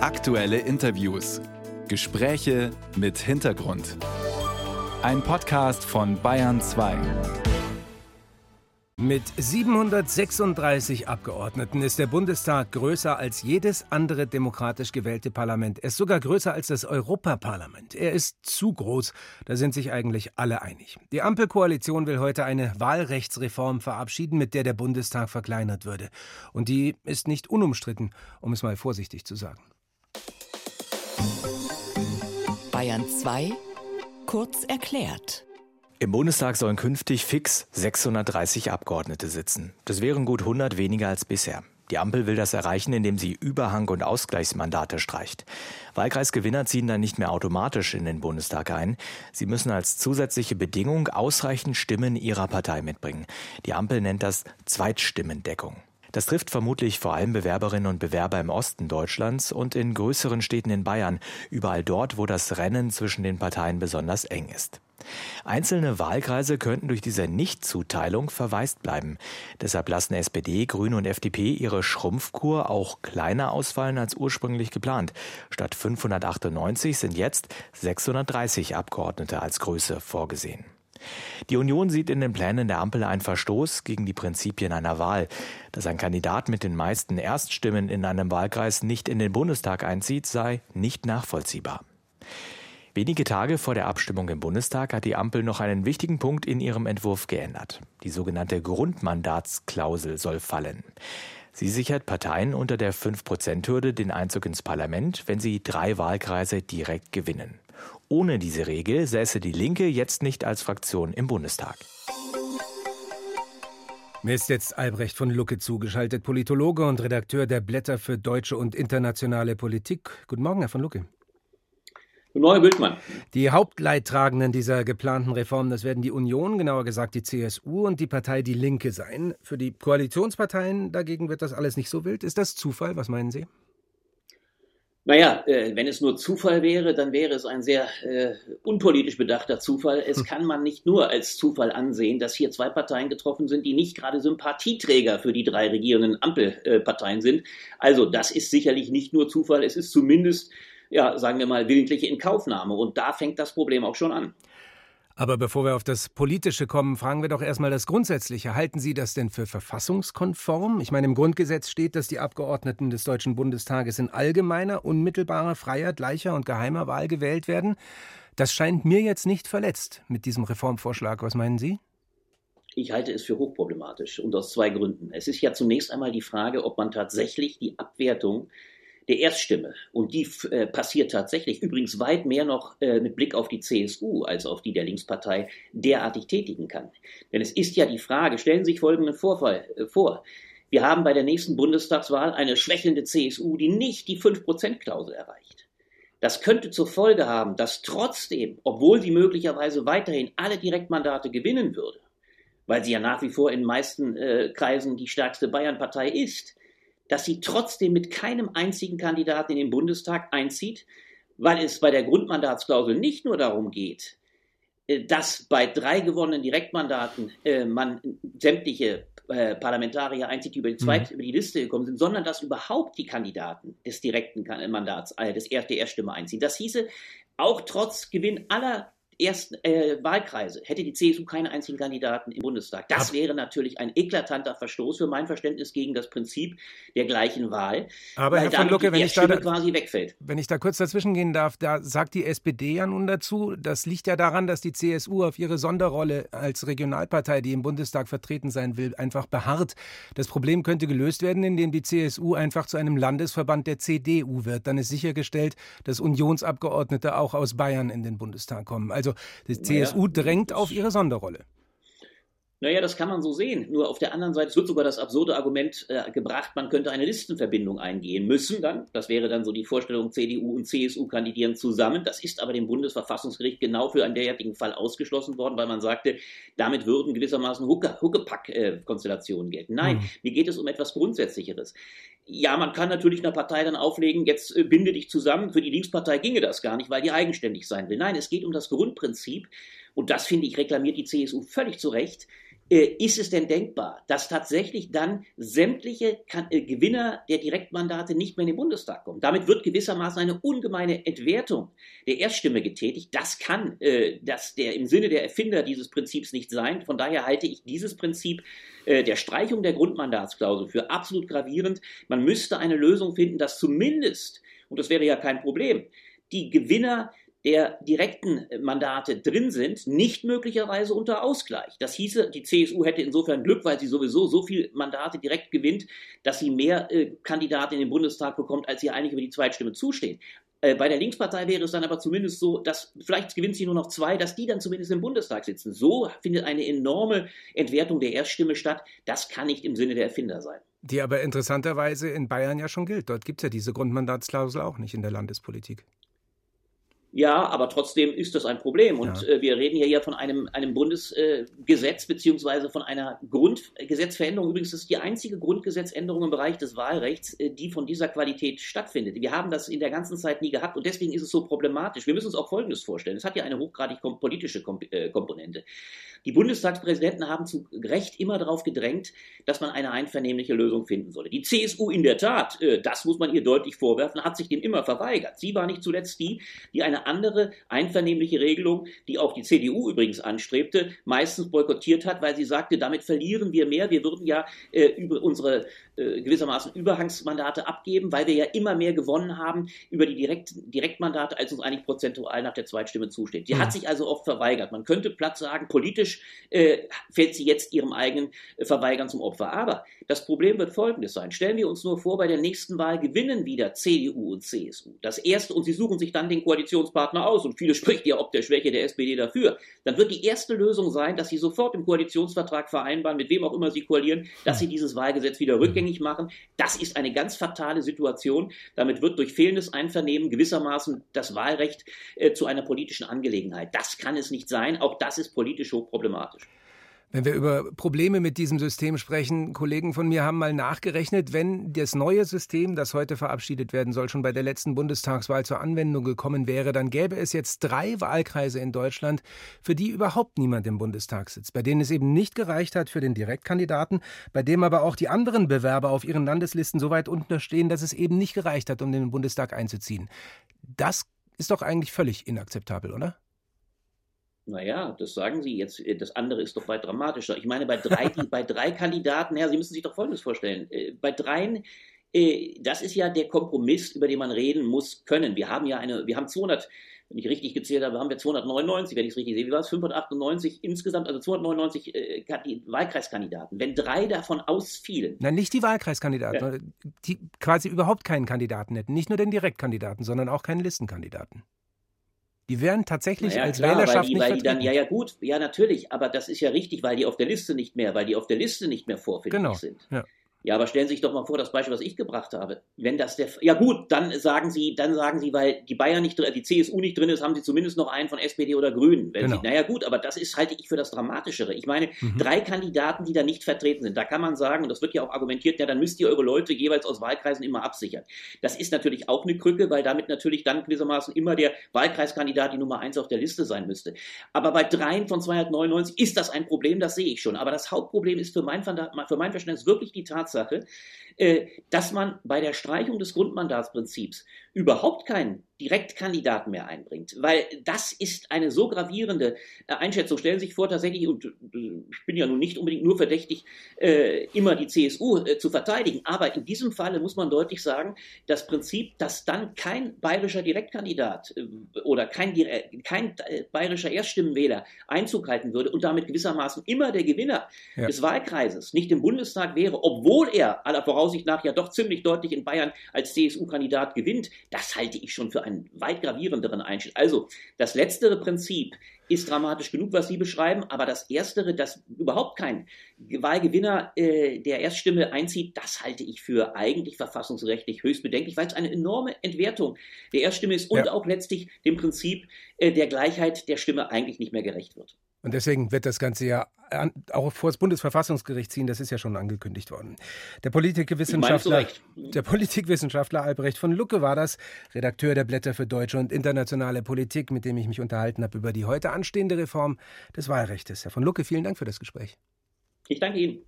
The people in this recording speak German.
Aktuelle Interviews. Gespräche mit Hintergrund. Ein Podcast von Bayern 2. Mit 736 Abgeordneten ist der Bundestag größer als jedes andere demokratisch gewählte Parlament. Er ist sogar größer als das Europaparlament. Er ist zu groß. Da sind sich eigentlich alle einig. Die Ampelkoalition will heute eine Wahlrechtsreform verabschieden, mit der der Bundestag verkleinert würde. Und die ist nicht unumstritten, um es mal vorsichtig zu sagen. Bayern 2 kurz erklärt. Im Bundestag sollen künftig fix 630 Abgeordnete sitzen. Das wären gut 100 weniger als bisher. Die Ampel will das erreichen, indem sie Überhang- und Ausgleichsmandate streicht. Wahlkreisgewinner ziehen dann nicht mehr automatisch in den Bundestag ein. Sie müssen als zusätzliche Bedingung ausreichend Stimmen ihrer Partei mitbringen. Die Ampel nennt das Zweitstimmendeckung. Das trifft vermutlich vor allem Bewerberinnen und Bewerber im Osten Deutschlands und in größeren Städten in Bayern, überall dort, wo das Rennen zwischen den Parteien besonders eng ist. Einzelne Wahlkreise könnten durch diese Nichtzuteilung verwaist bleiben. Deshalb lassen SPD, Grüne und FDP ihre Schrumpfkur auch kleiner ausfallen als ursprünglich geplant. Statt 598 sind jetzt 630 Abgeordnete als Größe vorgesehen. Die Union sieht in den Plänen der Ampel einen Verstoß gegen die Prinzipien einer Wahl. Dass ein Kandidat mit den meisten Erststimmen in einem Wahlkreis nicht in den Bundestag einzieht, sei nicht nachvollziehbar. Wenige Tage vor der Abstimmung im Bundestag hat die Ampel noch einen wichtigen Punkt in ihrem Entwurf geändert. Die sogenannte Grundmandatsklausel soll fallen. Sie sichert Parteien unter der 5-Prozent-Hürde den Einzug ins Parlament, wenn sie drei Wahlkreise direkt gewinnen. Ohne diese Regel säße die Linke jetzt nicht als Fraktion im Bundestag. Mir ist jetzt Albrecht von Lucke zugeschaltet, Politologe und Redakteur der Blätter für deutsche und internationale Politik. Guten Morgen, Herr von Lucke. Guten Morgen, Bildmann. Die Hauptleidtragenden dieser geplanten Reform, das werden die Union, genauer gesagt die CSU und die Partei Die Linke sein. Für die Koalitionsparteien dagegen wird das alles nicht so wild. Ist das Zufall? Was meinen Sie? Naja, äh, wenn es nur Zufall wäre, dann wäre es ein sehr äh, unpolitisch bedachter Zufall. Es hm. kann man nicht nur als Zufall ansehen, dass hier zwei Parteien getroffen sind, die nicht gerade Sympathieträger für die drei regierenden Ampelparteien sind. Also das ist sicherlich nicht nur Zufall, es ist zumindest ja, sagen wir mal, willentliche Inkaufnahme. Und da fängt das Problem auch schon an. Aber bevor wir auf das Politische kommen, fragen wir doch erstmal das Grundsätzliche. Halten Sie das denn für verfassungskonform? Ich meine, im Grundgesetz steht, dass die Abgeordneten des Deutschen Bundestages in allgemeiner, unmittelbarer, freier, gleicher und geheimer Wahl gewählt werden. Das scheint mir jetzt nicht verletzt mit diesem Reformvorschlag. Was meinen Sie? Ich halte es für hochproblematisch und aus zwei Gründen. Es ist ja zunächst einmal die Frage, ob man tatsächlich die Abwertung der Erststimme. Und die äh, passiert tatsächlich übrigens weit mehr noch äh, mit Blick auf die CSU als auf die der Linkspartei derartig tätigen kann. Denn es ist ja die Frage, stellen Sie sich folgenden Vorfall äh, vor. Wir haben bei der nächsten Bundestagswahl eine schwächelnde CSU, die nicht die 5%-Klausel erreicht. Das könnte zur Folge haben, dass trotzdem, obwohl sie möglicherweise weiterhin alle Direktmandate gewinnen würde, weil sie ja nach wie vor in den meisten äh, Kreisen die stärkste Bayernpartei ist, dass sie trotzdem mit keinem einzigen Kandidaten in den Bundestag einzieht, weil es bei der Grundmandatsklausel nicht nur darum geht, äh, dass bei drei gewonnenen Direktmandaten äh, man sämtliche äh, Parlamentarier einzieht, die über die, zweite, mhm. über die Liste gekommen sind, sondern dass überhaupt die Kandidaten des direkten Mandats, äh, des der Erststimme einziehen. Das hieße, auch trotz Gewinn aller ersten äh, Wahlkreise hätte die CSU keine einzigen Kandidaten im Bundestag. Das wäre natürlich ein eklatanter Verstoß für mein Verständnis gegen das Prinzip der gleichen Wahl. Aber Herr von Lucke, wenn ich, da, quasi wegfällt. wenn ich da kurz dazwischen gehen darf, da sagt die SPD ja nun dazu, das liegt ja daran, dass die CSU auf ihre Sonderrolle als Regionalpartei, die im Bundestag vertreten sein will, einfach beharrt. Das Problem könnte gelöst werden, indem die CSU einfach zu einem Landesverband der CDU wird. Dann ist sichergestellt, dass Unionsabgeordnete auch aus Bayern in den Bundestag kommen. Also also die CSU naja, drängt auf ihre Sonderrolle. Naja, das kann man so sehen. Nur auf der anderen Seite, wird sogar das absurde Argument äh, gebracht, man könnte eine Listenverbindung eingehen müssen dann. Das wäre dann so die Vorstellung, CDU und CSU kandidieren zusammen. Das ist aber dem Bundesverfassungsgericht genau für einen derartigen Fall ausgeschlossen worden, weil man sagte, damit würden gewissermaßen Huckepack-Konstellationen gelten. Nein, mhm. mir geht es um etwas Grundsätzlicheres. Ja, man kann natürlich einer Partei dann auflegen, jetzt äh, binde dich zusammen. Für die Linkspartei ginge das gar nicht, weil die eigenständig sein will. Nein, es geht um das Grundprinzip. Und das, finde ich, reklamiert die CSU völlig zu Recht ist es denn denkbar, dass tatsächlich dann sämtliche äh, Gewinner der Direktmandate nicht mehr in den Bundestag kommen? Damit wird gewissermaßen eine ungemeine Entwertung der Erststimme getätigt. Das kann äh, das der im Sinne der Erfinder dieses Prinzips nicht sein. Von daher halte ich dieses Prinzip äh, der Streichung der Grundmandatsklausel für absolut gravierend. Man müsste eine Lösung finden, dass zumindest, und das wäre ja kein Problem, die Gewinner der direkten Mandate drin sind, nicht möglicherweise unter Ausgleich. Das hieße, die CSU hätte insofern Glück, weil sie sowieso so viele Mandate direkt gewinnt, dass sie mehr äh, Kandidaten in den Bundestag bekommt, als ihr eigentlich über die Zweitstimme zusteht. Äh, bei der Linkspartei wäre es dann aber zumindest so, dass vielleicht gewinnt sie nur noch zwei, dass die dann zumindest im Bundestag sitzen. So findet eine enorme Entwertung der Erststimme statt. Das kann nicht im Sinne der Erfinder sein. Die aber interessanterweise in Bayern ja schon gilt. Dort gibt es ja diese Grundmandatsklausel auch nicht in der Landespolitik. Ja, aber trotzdem ist das ein Problem. Und ja. äh, wir reden hier ja von einem, einem Bundesgesetz äh, beziehungsweise von einer Grundgesetzveränderung. Übrigens ist die einzige Grundgesetzänderung im Bereich des Wahlrechts, äh, die von dieser Qualität stattfindet. Wir haben das in der ganzen Zeit nie gehabt und deswegen ist es so problematisch. Wir müssen uns auch Folgendes vorstellen. Es hat ja eine hochgradig kom politische kom äh, Komponente. Die Bundestagspräsidenten haben zu Recht immer darauf gedrängt, dass man eine einvernehmliche Lösung finden solle. Die CSU in der Tat, äh, das muss man ihr deutlich vorwerfen, hat sich dem immer verweigert. Sie war nicht zuletzt die, die eine andere einvernehmliche Regelung, die auch die CDU übrigens anstrebte, meistens boykottiert hat, weil sie sagte, damit verlieren wir mehr. Wir würden ja äh, über unsere äh, gewissermaßen Überhangsmandate abgeben, weil wir ja immer mehr gewonnen haben über die Direkt Direktmandate, als uns eigentlich prozentual nach der Zweitstimme zusteht. Die mhm. hat sich also oft verweigert. Man könnte platt sagen, politisch äh, fällt sie jetzt ihrem eigenen äh, Verweigern zum Opfer. Aber das Problem wird folgendes sein. Stellen wir uns nur vor, bei der nächsten Wahl gewinnen wieder CDU und CSU. Das erste, und sie suchen sich dann den Koalitionspartner aus, und viele spricht ja ob der Schwäche der SPD dafür, dann wird die erste Lösung sein, dass sie sofort im Koalitionsvertrag vereinbaren, mit wem auch immer sie koalieren, dass sie dieses Wahlgesetz wieder rückgängig rückgängig machen. Das ist eine ganz fatale Situation. Damit wird durch fehlendes Einvernehmen gewissermaßen das Wahlrecht äh, zu einer politischen Angelegenheit. Das kann es nicht sein. Auch das ist politisch hochproblematisch. Wenn wir über Probleme mit diesem System sprechen, Kollegen von mir haben mal nachgerechnet, wenn das neue System, das heute verabschiedet werden soll, schon bei der letzten Bundestagswahl zur Anwendung gekommen wäre, dann gäbe es jetzt drei Wahlkreise in Deutschland, für die überhaupt niemand im Bundestag sitzt, bei denen es eben nicht gereicht hat für den Direktkandidaten, bei dem aber auch die anderen Bewerber auf ihren Landeslisten so weit unten stehen, dass es eben nicht gereicht hat, um den Bundestag einzuziehen. Das ist doch eigentlich völlig inakzeptabel, oder? Naja, das sagen Sie jetzt. Äh, das andere ist doch weit dramatischer. Ich meine, bei drei, bei drei Kandidaten, ja, Sie müssen sich doch Folgendes vorstellen. Äh, bei dreien, äh, das ist ja der Kompromiss, über den man reden muss können. Wir haben ja eine, wir haben 200, wenn ich richtig gezählt habe, haben wir 299, wenn ich es richtig sehe, wie war es? 598 insgesamt, also 299 äh, Wahlkreiskandidaten. Wenn drei davon ausfielen. Nein, nicht die Wahlkreiskandidaten, ja. die quasi überhaupt keinen Kandidaten hätten. Nicht nur den Direktkandidaten, sondern auch keinen Listenkandidaten. Die werden tatsächlich naja, als klar, Wählerschaft weil die, nicht weil die dann, Ja, ja, gut, ja, natürlich, aber das ist ja richtig, weil die auf der Liste nicht mehr, weil die auf der Liste nicht mehr vorfindlich genau. sind. Ja. Ja, aber stellen Sie sich doch mal vor, das Beispiel, was ich gebracht habe. Wenn das der, ja gut, dann sagen Sie, dann sagen Sie, weil die Bayern nicht drin, die CSU nicht drin ist, haben Sie zumindest noch einen von SPD oder Grünen. Wenn genau. Sie, naja gut, aber das ist, halte ich für das Dramatischere. Ich meine, mhm. drei Kandidaten, die da nicht vertreten sind. Da kann man sagen, und das wird ja auch argumentiert, ja, dann müsst ihr eure Leute jeweils aus Wahlkreisen immer absichern. Das ist natürlich auch eine Krücke, weil damit natürlich dann gewissermaßen immer der Wahlkreiskandidat die Nummer eins auf der Liste sein müsste. Aber bei dreien von 299 ist das ein Problem, das sehe ich schon. Aber das Hauptproblem ist für mein, für mein Verständnis wirklich die Tatsache, äh, dass man bei der Streichung des Grundmandatsprinzips überhaupt keinen Direktkandidaten mehr einbringt. Weil das ist eine so gravierende äh, Einschätzung. Stellen Sie sich vor, tatsächlich, und äh, ich bin ja nun nicht unbedingt nur verdächtig, äh, immer die CSU zu verteidigen, aber in diesem Falle muss man deutlich sagen, das Prinzip, dass dann kein bayerischer Direktkandidat oder kein, kein bayerischer Erststimmenwähler Einzug halten würde und damit gewissermaßen immer der Gewinner ja. des Wahlkreises nicht im Bundestag wäre, obwohl er aller Voraussicht nach ja doch ziemlich deutlich in Bayern als CSU-Kandidat gewinnt, das halte ich schon für einen weit gravierenderen Einschnitt. Also das letztere Prinzip ist dramatisch genug, was Sie beschreiben, aber das erstere, dass überhaupt kein Wahlgewinner äh, der Erststimme einzieht, das halte ich für eigentlich verfassungsrechtlich höchst bedenklich, weil es eine enorme Entwertung der Erststimme ist und ja. auch letztlich dem Prinzip äh, der Gleichheit der Stimme eigentlich nicht mehr gerecht wird. Und deswegen wird das Ganze ja auch vor das Bundesverfassungsgericht ziehen, das ist ja schon angekündigt worden. Der Politikwissenschaftler, der Politikwissenschaftler Albrecht von Lucke war das, Redakteur der Blätter für deutsche und internationale Politik, mit dem ich mich unterhalten habe über die heute anstehende Reform des Wahlrechts. Herr von Lucke, vielen Dank für das Gespräch. Ich danke Ihnen.